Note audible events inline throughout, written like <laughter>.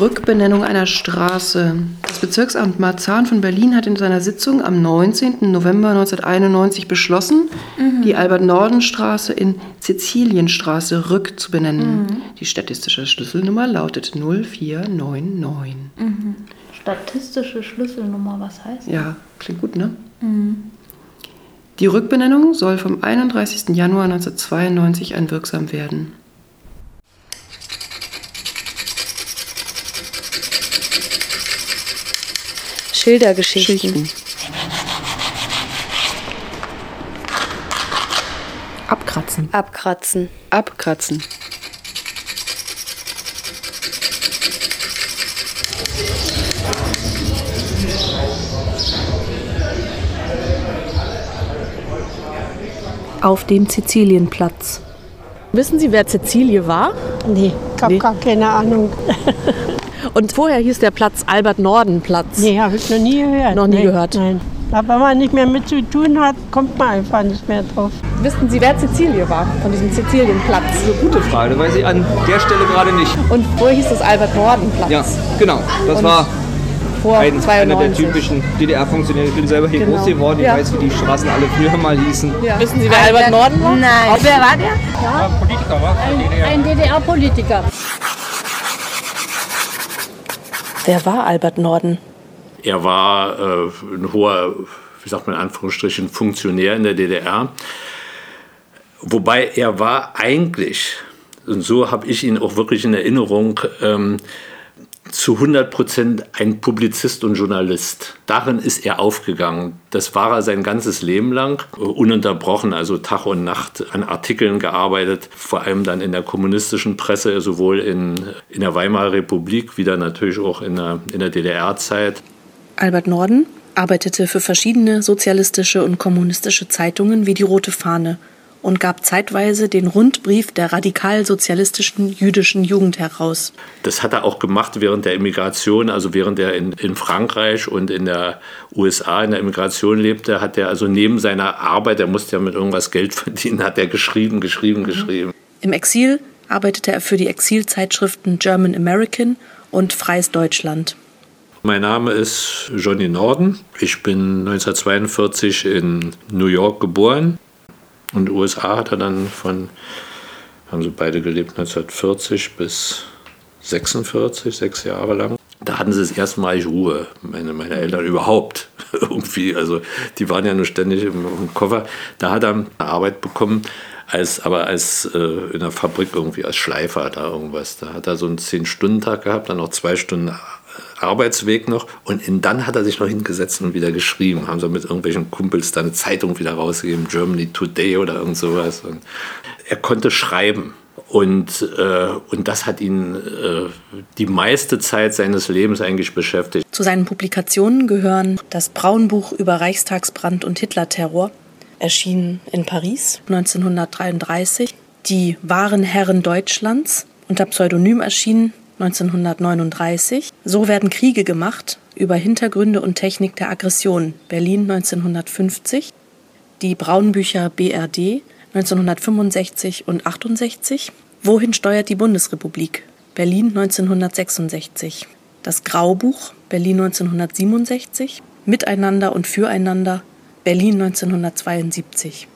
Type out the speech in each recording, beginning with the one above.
Rückbenennung einer Straße. Das Bezirksamt Marzahn von Berlin hat in seiner Sitzung am 19. November 1991 beschlossen, mhm. die Albert-Norden-Straße in Sizilienstraße rückzubenennen. Mhm. Die statistische Schlüsselnummer lautet 0499. Mhm. Statistische Schlüsselnummer, was heißt das? Ja, klingt gut, ne? Mhm. Die Rückbenennung soll vom 31. Januar 1992 an wirksam werden. Schildergeschichten. Abkratzen. Abkratzen. Abkratzen. Auf dem Sizilienplatz. Wissen Sie, wer Cäcilie war? Nee, ich habe nee. gar keine Ahnung. <laughs> Und vorher hieß der Platz Albert-Norden-Platz. Nee, habe ich noch nie gehört. Noch nie nee, gehört? Nein. Aber wenn man nicht mehr mit zu tun hat, kommt man einfach nicht mehr drauf. Wissen Sie, wer Cäcilie war von diesem Sizilienplatz? Das ist eine gute Frage, weiß ich an der Stelle gerade nicht. Und vorher hieß es Albert-Norden-Platz? Ja, genau. Das Und war vor ein, einer der typischen DDR-Funktionäre. Ich bin selber hier genau. groß geworden. Ich ja. weiß, wie die Straßen alle früher mal hießen. Ja. Wissen Sie, wer Albert Norden war? Nein. Wer war der? Ja. Ein Politiker war. Ein, ein DDR-Politiker. Wer war Albert Norden? Er war äh, ein hoher, wie sagt man in Anführungsstrichen, Funktionär in der DDR. Wobei er war eigentlich, und so habe ich ihn auch wirklich in Erinnerung, ähm, zu 100 Prozent ein Publizist und Journalist. Darin ist er aufgegangen. Das war er sein ganzes Leben lang, ununterbrochen, also Tag und Nacht an Artikeln gearbeitet, vor allem dann in der kommunistischen Presse, sowohl in, in der Weimarer Republik wie dann natürlich auch in der, in der DDR-Zeit. Albert Norden arbeitete für verschiedene sozialistische und kommunistische Zeitungen wie die Rote Fahne und gab zeitweise den Rundbrief der radikal-sozialistischen jüdischen Jugend heraus. Das hat er auch gemacht während der Immigration, also während er in, in Frankreich und in der USA in der Immigration lebte, hat er also neben seiner Arbeit, er musste ja mit irgendwas Geld <laughs> verdienen, hat er geschrieben, geschrieben, mhm. geschrieben. Im Exil arbeitete er für die Exilzeitschriften German American und Freies Deutschland. Mein Name ist Johnny Norden. Ich bin 1942 in New York geboren. Und USA hat er dann von, haben sie beide gelebt, 1940 bis 46, sechs Jahre lang. Da hatten sie das erste Mal Ruhe, meine, meine Eltern überhaupt <laughs> irgendwie. Also die waren ja nur ständig im, im Koffer. Da hat er Arbeit bekommen, als, aber als äh, in der Fabrik irgendwie als Schleifer da irgendwas. Da hat er so einen Zehn-Stunden-Tag gehabt, dann noch zwei Stunden Arbeitsweg noch. Und dann hat er sich noch hingesetzt und wieder geschrieben. Haben sie mit irgendwelchen Kumpels da eine Zeitung wieder rausgegeben, Germany Today oder irgend sowas. Und er konnte schreiben. Und, äh, und das hat ihn äh, die meiste Zeit seines Lebens eigentlich beschäftigt. Zu seinen Publikationen gehören das Braunbuch über Reichstagsbrand und Hitlerterror, erschienen in Paris 1933, die wahren Herren Deutschlands, unter Pseudonym erschienen 1939. So werden Kriege gemacht über Hintergründe und Technik der Aggression. Berlin 1950. Die Braunbücher BRD 1965 und 68. Wohin steuert die Bundesrepublik? Berlin 1966. Das Graubuch Berlin 1967. Miteinander und füreinander Berlin 1972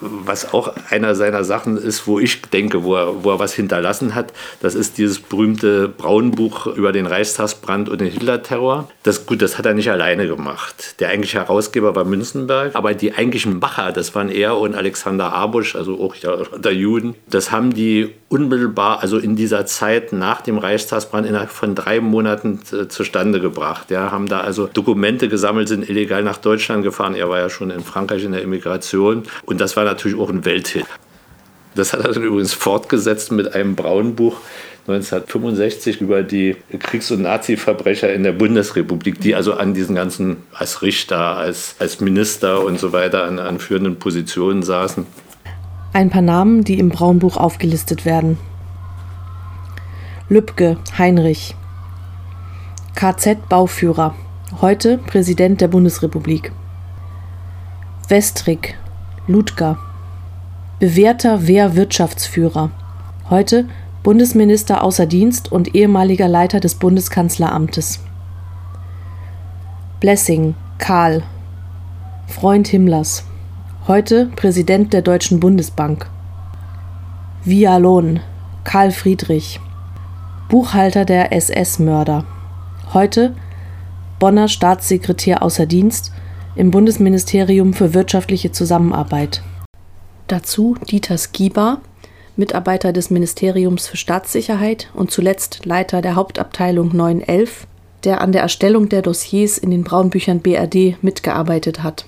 was auch einer seiner Sachen ist, wo ich denke, wo er, wo er was hinterlassen hat, das ist dieses berühmte Braunbuch über den Reichstagsbrand und den Hitler-Terror. Das, gut, das hat er nicht alleine gemacht. Der eigentliche Herausgeber war Münzenberg, aber die eigentlichen Macher, das waren er und Alexander Abusch, also auch der, der Juden. Das haben die unmittelbar, also in dieser Zeit nach dem Reichstagsbrand innerhalb von drei Monaten äh, zustande gebracht. Ja, haben da also Dokumente gesammelt, sind illegal nach Deutschland gefahren. Er war ja schon in Frankreich in der Immigration und das war natürlich auch ein Welthit. Das hat er dann übrigens fortgesetzt mit einem Braunbuch 1965 über die Kriegs- und Nazi-Verbrecher in der Bundesrepublik, die also an diesen ganzen, als Richter, als, als Minister und so weiter an, an führenden Positionen saßen. Ein paar Namen, die im Braunbuch aufgelistet werden. Lübcke, Heinrich. KZ-Bauführer, heute Präsident der Bundesrepublik. Westrig, Ludger bewährter Wehrwirtschaftsführer, heute Bundesminister außer Dienst und ehemaliger Leiter des Bundeskanzleramtes. Blessing, Karl, Freund Himmlers, heute Präsident der Deutschen Bundesbank. Vialon, Karl Friedrich, Buchhalter der SS-Mörder, heute Bonner Staatssekretär außer Dienst im Bundesministerium für wirtschaftliche Zusammenarbeit. Dazu Dieter Skiba, Mitarbeiter des Ministeriums für Staatssicherheit und zuletzt Leiter der Hauptabteilung 911, der an der Erstellung der Dossiers in den Braunbüchern BRD mitgearbeitet hat.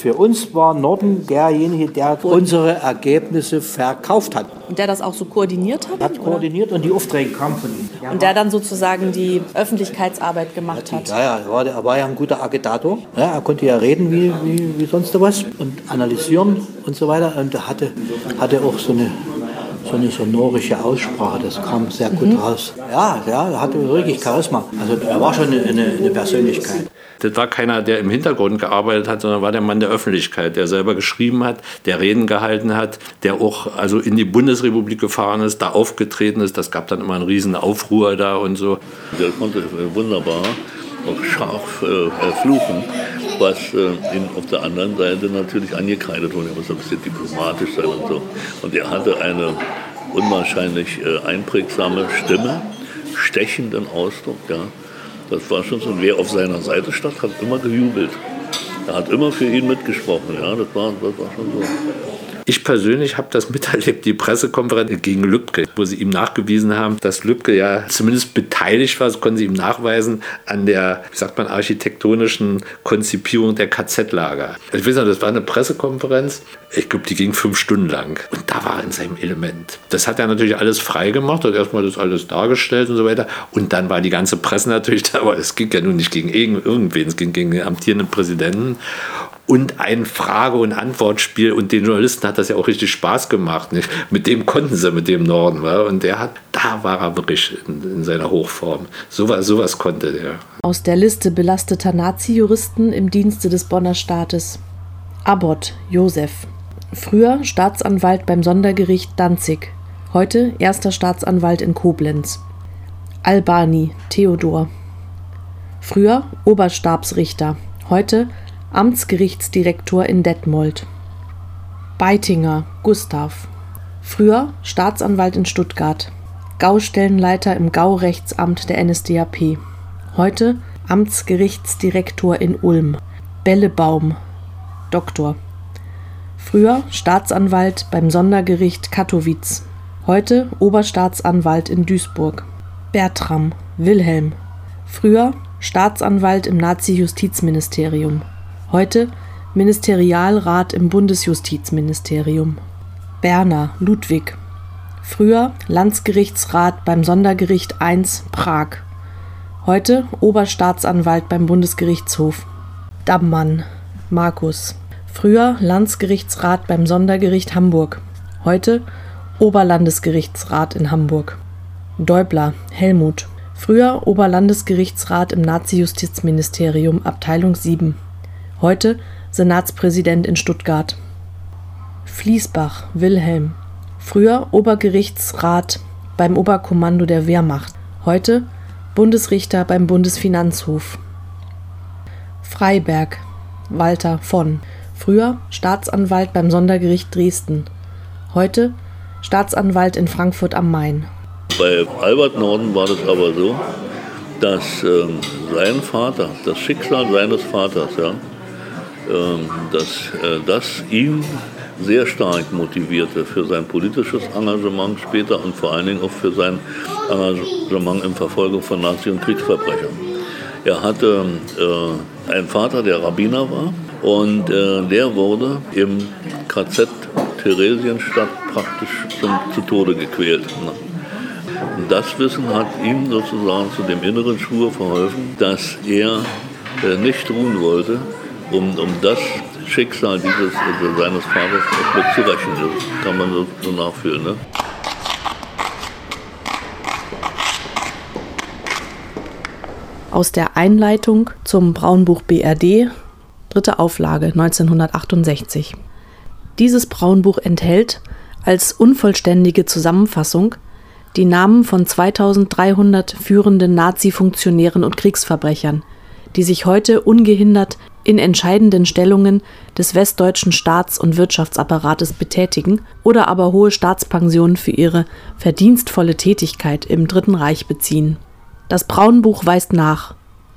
Für uns war Norden derjenige, der unsere Ergebnisse verkauft hat. Und der das auch so koordiniert hat? Hat koordiniert und die Aufträge kamen von ihm. Ja, und der dann sozusagen die Öffentlichkeitsarbeit gemacht hat? Ja, ja, er war, er war ja ein guter Agitator. Ja, er konnte ja reden wie, wie, wie sonst was und analysieren und so weiter. Und er hatte, hatte auch so eine so eine sonorische Aussprache, das kam sehr gut mhm. raus. Ja, ja, er hatte wirklich Charisma. Also er war schon eine, eine Persönlichkeit. Das war keiner, der im Hintergrund gearbeitet hat, sondern war der Mann der Öffentlichkeit, der selber geschrieben hat, der Reden gehalten hat, der auch also in die Bundesrepublik gefahren ist, da aufgetreten ist. Das gab dann immer einen riesen Aufruhr da und so. Der konnte wunderbar auch scharf äh, fluchen, was äh, ihn auf der anderen Seite natürlich angekreidet wurde. Er muss ein bisschen diplomatisch sein und so. Und er hatte eine unwahrscheinlich äh, einprägsame Stimme, stechenden Ausdruck. Ja. Das war schon so. Und wer auf seiner Seite stand, hat immer gejubelt. Er hat immer für ihn mitgesprochen. Ja, das war, das war schon so. Ich persönlich habe das <laughs> miterlebt, die Pressekonferenz gegen Lübcke, wo sie ihm nachgewiesen haben, dass Lübcke ja zumindest beteiligt war, das konnten sie ihm nachweisen, an der, wie sagt man, architektonischen Konzipierung der KZ-Lager. Ich weiß noch, das war eine Pressekonferenz, ich glaube, die ging fünf Stunden lang. Und da war er in seinem Element. Das hat er natürlich alles frei gemacht, hat erstmal das alles dargestellt und so weiter. Und dann war die ganze Presse natürlich <laughs> da, aber es ging ja nun nicht gegen irgendwen, es ging gegen den amtierenden Präsidenten und ein Frage- und Antwortspiel. Und den Journalisten hat das ja auch richtig Spaß gemacht. Nicht? Mit dem konnten sie, mit dem Norden. Wa? Und der hat, da war er wirklich in, in seiner Hochform. Sowas, sowas konnte der. Aus der Liste belasteter Nazi-Juristen im Dienste des Bonner Staates. Abbott, Josef. Früher Staatsanwalt beim Sondergericht Danzig. Heute erster Staatsanwalt in Koblenz. Albani, Theodor. Früher Oberstabsrichter. Heute Amtsgerichtsdirektor in Detmold. Beitinger Gustav. Früher Staatsanwalt in Stuttgart. Gaustellenleiter im Gaurechtsamt der NSDAP. Heute Amtsgerichtsdirektor in Ulm. Bellebaum. Doktor. Früher Staatsanwalt beim Sondergericht Katowice. Heute Oberstaatsanwalt in Duisburg. Bertram Wilhelm. Früher Staatsanwalt im Nazi-Justizministerium. Heute Ministerialrat im Bundesjustizministerium. Berner Ludwig. Früher Landsgerichtsrat beim Sondergericht I Prag. Heute Oberstaatsanwalt beim Bundesgerichtshof. Dabmann Markus. Früher Landsgerichtsrat beim Sondergericht Hamburg. Heute Oberlandesgerichtsrat in Hamburg. Däubler Helmut. Früher Oberlandesgerichtsrat im Nazi-Justizministerium Abteilung 7 heute Senatspräsident in Stuttgart. Fließbach Wilhelm, früher Obergerichtsrat beim Oberkommando der Wehrmacht, heute Bundesrichter beim Bundesfinanzhof. Freiberg Walter von, früher Staatsanwalt beim Sondergericht Dresden, heute Staatsanwalt in Frankfurt am Main. Bei Albert Norden war das aber so, dass äh, sein Vater, das Schicksal seines Vaters, ja, dass äh, das ihn sehr stark motivierte für sein politisches Engagement später und vor allen Dingen auch für sein Engagement in Verfolgung von Nazi- und Kriegsverbrechern. Er hatte äh, einen Vater, der Rabbiner war und äh, der wurde im KZ Theresienstadt praktisch zum, zu Tode gequält. Das Wissen hat ihm sozusagen zu dem inneren Schwur verholfen, dass er nicht ruhen wollte, um, um das Schicksal dieses, also seines Vaters zu rächen. Das kann man so, so nachfühlen. Ne? Aus der Einleitung zum Braunbuch BRD, dritte Auflage 1968. Dieses Braunbuch enthält als unvollständige Zusammenfassung die Namen von 2300 führenden Nazi-Funktionären und Kriegsverbrechern, die sich heute ungehindert in entscheidenden Stellungen des westdeutschen Staats- und Wirtschaftsapparates betätigen oder aber hohe Staatspensionen für ihre verdienstvolle Tätigkeit im Dritten Reich beziehen. Das Braunbuch weist nach.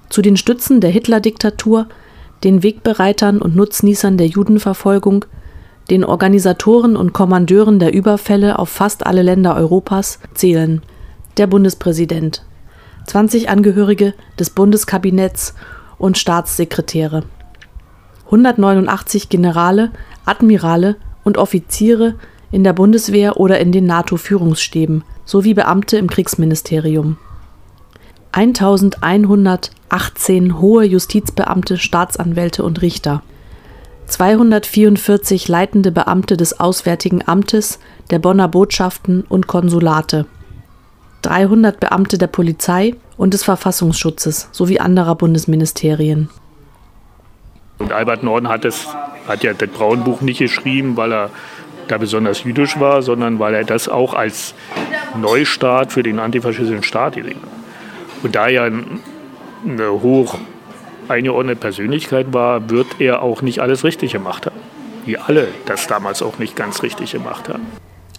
Zu den Stützen der Hitler-Diktatur, den Wegbereitern und Nutznießern der Judenverfolgung, den Organisatoren und Kommandeuren der Überfälle auf fast alle Länder Europas zählen der Bundespräsident, 20 Angehörige des Bundeskabinetts und Staatssekretäre, 189 Generale, Admirale und Offiziere in der Bundeswehr oder in den NATO-Führungsstäben sowie Beamte im Kriegsministerium. 1118 hohe Justizbeamte, Staatsanwälte und Richter, 244 leitende Beamte des Auswärtigen Amtes, der Bonner Botschaften und Konsulate, 300 Beamte der Polizei und des Verfassungsschutzes sowie anderer Bundesministerien. Und Albert Norden hat, es, hat ja das Braunbuch nicht geschrieben, weil er da besonders jüdisch war, sondern weil er das auch als Neustart für den antifaschistischen Staat gesehen hat. Und da er eine hoch eingeordnete Persönlichkeit war, wird er auch nicht alles richtig gemacht haben. Wie alle das damals auch nicht ganz richtig gemacht haben.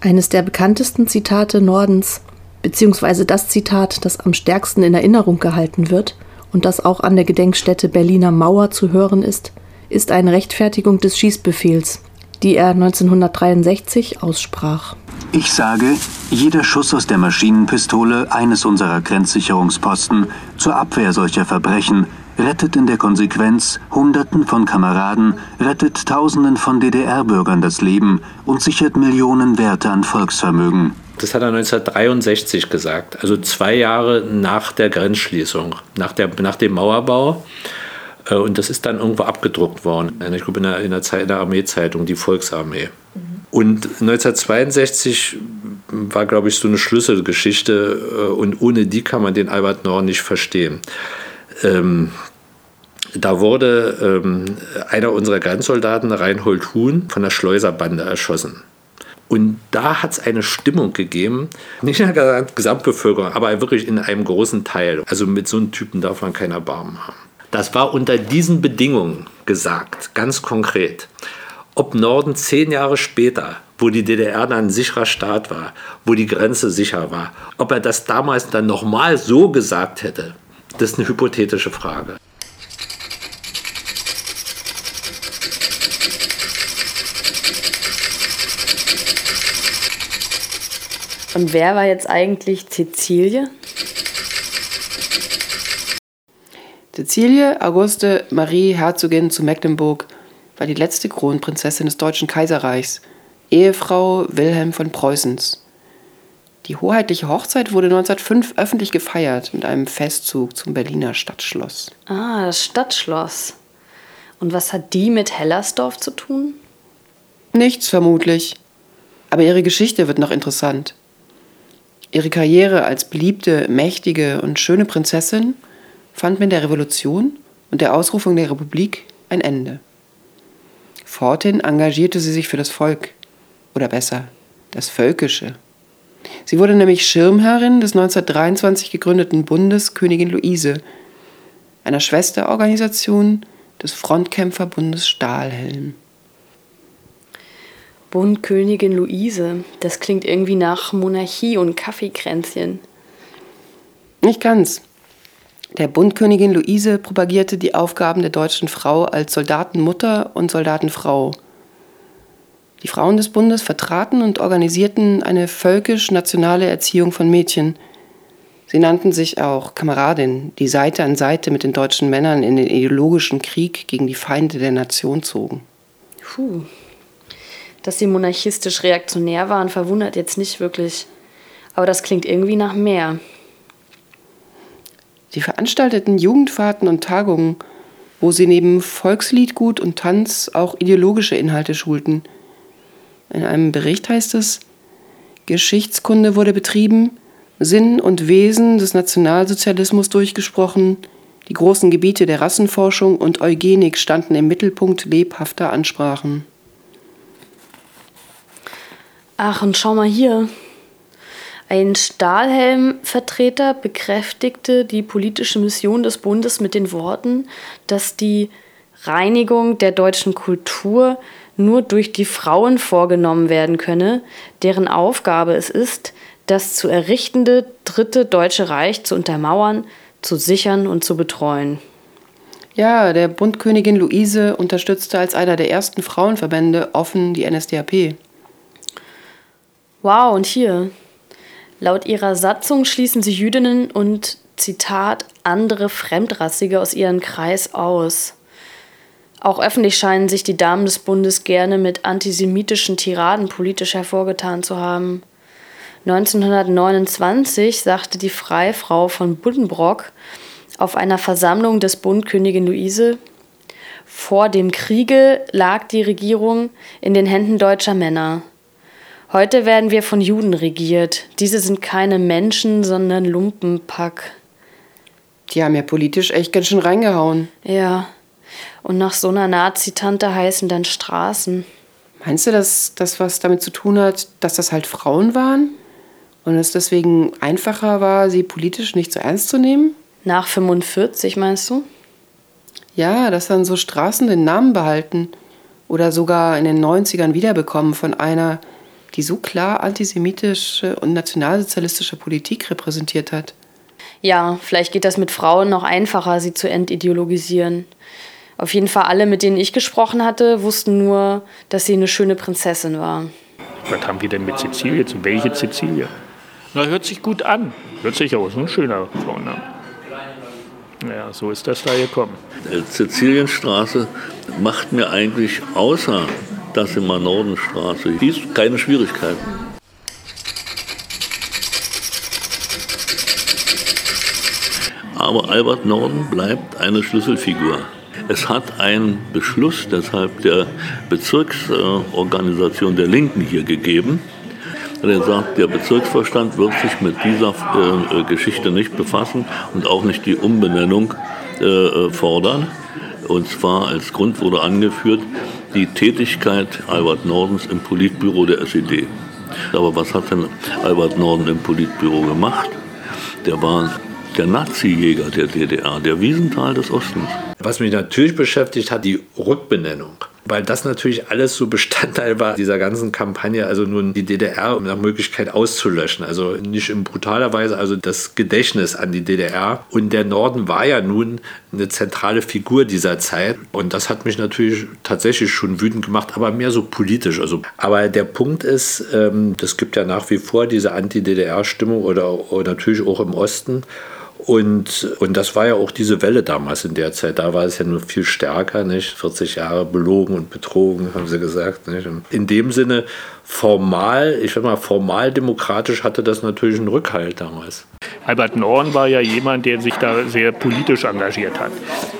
Eines der bekanntesten Zitate Nordens, beziehungsweise das Zitat, das am stärksten in Erinnerung gehalten wird und das auch an der Gedenkstätte Berliner Mauer zu hören ist, ist eine Rechtfertigung des Schießbefehls, die er 1963 aussprach. Ich sage, jeder Schuss aus der Maschinenpistole eines unserer Grenzsicherungsposten zur Abwehr solcher Verbrechen rettet in der Konsequenz Hunderten von Kameraden, rettet Tausenden von DDR-Bürgern das Leben und sichert Millionen Werte an Volksvermögen. Das hat er 1963 gesagt, also zwei Jahre nach der Grenzschließung, nach, der, nach dem Mauerbau. Äh, und das ist dann irgendwo abgedruckt worden. Ich glaube, in der, in der, Zeit, in der Armeezeitung, die Volksarmee. Mhm. Und 1962 war, glaube ich, so eine Schlüsselgeschichte. Äh, und ohne die kann man den Albert Nord nicht verstehen. Ähm, da wurde ähm, einer unserer Grenzsoldaten, Reinhold Huhn, von der Schleuserbande erschossen. Und da hat es eine Stimmung gegeben, nicht in der Gesamtbevölkerung, aber wirklich in einem großen Teil. Also mit so einem Typen darf man kein Erbarmen haben. Das war unter diesen Bedingungen gesagt, ganz konkret. Ob Norden zehn Jahre später, wo die DDR dann ein sicherer Staat war, wo die Grenze sicher war, ob er das damals dann nochmal so gesagt hätte, das ist eine hypothetische Frage. Und wer war jetzt eigentlich Cäcilie? Cäcilie Auguste Marie Herzogin zu Mecklenburg war die letzte Kronprinzessin des Deutschen Kaiserreichs, Ehefrau Wilhelm von Preußens. Die hoheitliche Hochzeit wurde 1905 öffentlich gefeiert mit einem Festzug zum Berliner Stadtschloss. Ah, das Stadtschloss. Und was hat die mit Hellersdorf zu tun? Nichts vermutlich. Aber ihre Geschichte wird noch interessant. Ihre Karriere als beliebte, mächtige und schöne Prinzessin fand mit der Revolution und der Ausrufung der Republik ein Ende. Fortin engagierte sie sich für das Volk, oder besser, das Völkische. Sie wurde nämlich Schirmherrin des 1923 gegründeten Bundes Königin Luise, einer Schwesterorganisation des Frontkämpferbundes Stahlhelm. Bund Königin Luise. Das klingt irgendwie nach Monarchie und Kaffeekränzchen. Nicht ganz. Der Bund Königin Luise propagierte die Aufgaben der deutschen Frau als Soldatenmutter und Soldatenfrau. Die Frauen des Bundes vertraten und organisierten eine völkisch-nationale Erziehung von Mädchen. Sie nannten sich auch Kameradin, die Seite an Seite mit den deutschen Männern in den ideologischen Krieg gegen die Feinde der Nation zogen. Puh, dass sie monarchistisch reaktionär waren, verwundert jetzt nicht wirklich. Aber das klingt irgendwie nach mehr. Sie veranstalteten Jugendfahrten und Tagungen, wo sie neben Volksliedgut und Tanz auch ideologische Inhalte schulten. In einem Bericht heißt es, Geschichtskunde wurde betrieben, Sinn und Wesen des Nationalsozialismus durchgesprochen, die großen Gebiete der Rassenforschung und Eugenik standen im Mittelpunkt lebhafter Ansprachen. Ach, und schau mal hier. Ein Stahlhelm-Vertreter bekräftigte die politische Mission des Bundes mit den Worten, dass die Reinigung der deutschen Kultur nur durch die Frauen vorgenommen werden könne, deren Aufgabe es ist, das zu errichtende Dritte Deutsche Reich zu untermauern, zu sichern und zu betreuen. Ja, der Bundkönigin Luise unterstützte als einer der ersten Frauenverbände offen die NSDAP. Wow, und hier. Laut ihrer Satzung schließen sie Jüdinnen und, Zitat, andere Fremdrassige aus ihrem Kreis aus. Auch öffentlich scheinen sich die Damen des Bundes gerne mit antisemitischen Tiraden politisch hervorgetan zu haben. 1929 sagte die Freifrau von Buddenbrock auf einer Versammlung des Bund Königin Luise, vor dem Kriege lag die Regierung in den Händen deutscher Männer. Heute werden wir von Juden regiert. Diese sind keine Menschen, sondern Lumpenpack. Die haben ja politisch echt ganz schön reingehauen. Ja, und nach so einer Nazi-Tante heißen dann Straßen. Meinst du, dass das was damit zu tun hat, dass das halt Frauen waren? Und es deswegen einfacher war, sie politisch nicht so ernst zu nehmen? Nach 45, meinst du? Ja, dass dann so Straßen den Namen behalten. Oder sogar in den 90ern wiederbekommen von einer, die so klar antisemitische und nationalsozialistische Politik repräsentiert hat. Ja, vielleicht geht das mit Frauen noch einfacher, sie zu entideologisieren. Auf jeden Fall alle, mit denen ich gesprochen hatte, wussten nur, dass sie eine schöne Prinzessin war. Was haben wir denn mit Cecilie? Zu welche Cecilie? Na, hört sich gut an. Hört sich auch so ein schöner Vorname. Ja, so ist das da gekommen. Cecilienstraße macht mir eigentlich außer das immer Nordenstraße hieß, keine Schwierigkeiten. Aber Albert Norden bleibt eine Schlüsselfigur. Es hat einen Beschluss deshalb der Bezirksorganisation der Linken hier gegeben. Der sagt, der Bezirksvorstand wird sich mit dieser äh, Geschichte nicht befassen und auch nicht die Umbenennung äh, fordern. Und zwar als Grund wurde angeführt die Tätigkeit Albert Nordens im Politbüro der SED. Aber was hat denn Albert Norden im Politbüro gemacht? Der war der Nazi-Jäger der DDR, der Wiesenthal des Ostens. Was mich natürlich beschäftigt hat, die Rückbenennung. Weil das natürlich alles so Bestandteil war dieser ganzen Kampagne, also nun die DDR nach Möglichkeit auszulöschen. Also nicht in brutaler Weise, also das Gedächtnis an die DDR. Und der Norden war ja nun eine zentrale Figur dieser Zeit. Und das hat mich natürlich tatsächlich schon wütend gemacht, aber mehr so politisch. Also, aber der Punkt ist, ähm, das gibt ja nach wie vor diese Anti-DDR-Stimmung oder, oder natürlich auch im Osten. Und, und das war ja auch diese Welle damals in der Zeit. Da war es ja nur viel stärker, nicht? 40 Jahre belogen und betrogen, haben sie gesagt. Nicht? in dem Sinne, formal, ich sag mal, formal demokratisch hatte das natürlich einen Rückhalt damals. Albert Norn war ja jemand, der sich da sehr politisch engagiert hat.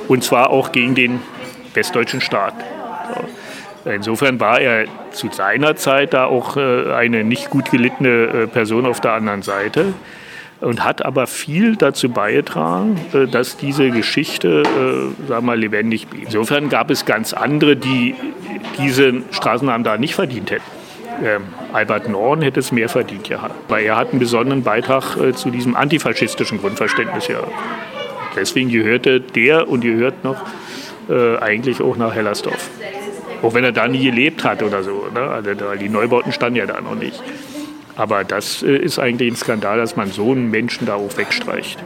Und zwar auch gegen den westdeutschen Staat. Insofern war er zu seiner Zeit da auch äh, eine nicht gut gelittene äh, Person auf der anderen Seite und hat aber viel dazu beigetragen, äh, dass diese Geschichte äh, sagen wir, lebendig blieb. Insofern gab es ganz andere, die diesen Straßennamen da nicht verdient hätten. Ähm, Albert Norn hätte es mehr verdient gehabt, weil er hat einen besonderen Beitrag äh, zu diesem antifaschistischen Grundverständnis gehabt. Deswegen gehörte der und gehört noch äh, eigentlich auch nach Hellersdorf. Auch wenn er da nie gelebt hat oder so. Ne? Also, die Neubauten standen ja da noch nicht. Aber das äh, ist eigentlich ein Skandal, dass man so einen Menschen da auch wegstreicht.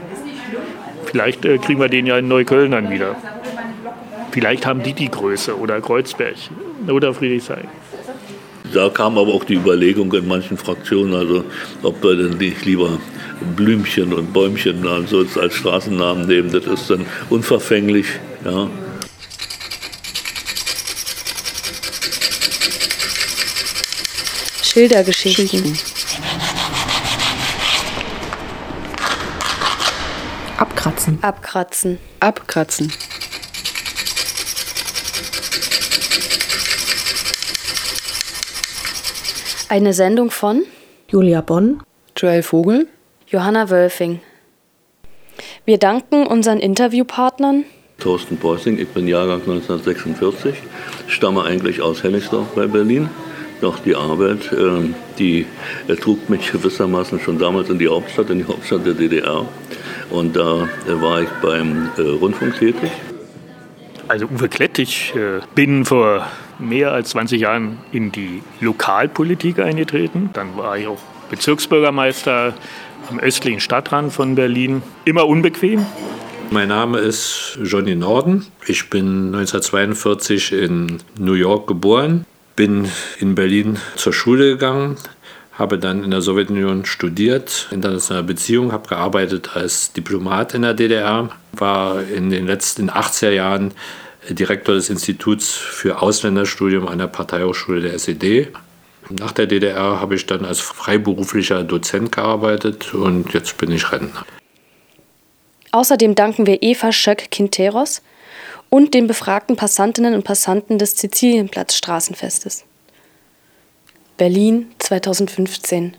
Vielleicht äh, kriegen wir den ja in Neukölln dann wieder. Vielleicht haben die die Größe oder Kreuzberg oder Friedrichshain. Da kam aber auch die Überlegung in manchen Fraktionen, also ob wir denn nicht lieber Blümchen und Bäumchen also als Straßennamen nehmen. Das ist dann unverfänglich. Ja. Schildergeschichten. Abkratzen. Abkratzen. Abkratzen. Eine Sendung von Julia Bonn, Joel Vogel, Johanna Wölfing. Wir danken unseren Interviewpartnern Thorsten Beusing, ich bin Jahrgang 1946, stamme eigentlich aus Hennigsdorf bei Berlin, Doch die Arbeit, äh, die trug mich gewissermaßen schon damals in die Hauptstadt, in die Hauptstadt der DDR. Und da war ich beim Rundfunk tätig. Also Uwe Klett, ich bin vor mehr als 20 Jahren in die Lokalpolitik eingetreten. Dann war ich auch Bezirksbürgermeister am östlichen Stadtrand von Berlin. Immer unbequem. Mein Name ist Johnny Norden. Ich bin 1942 in New York geboren, bin in Berlin zur Schule gegangen, habe dann in der Sowjetunion studiert, internationale Beziehungen, habe gearbeitet als Diplomat in der DDR, war in den letzten 80er Jahren Direktor des Instituts für Ausländerstudium an der Parteihochschule der SED. Nach der DDR habe ich dann als freiberuflicher Dozent gearbeitet und jetzt bin ich Rentner. Außerdem danken wir Eva Schöck-Quinteros und den befragten Passantinnen und Passanten des Sizilienplatz Straßenfestes. Berlin 2015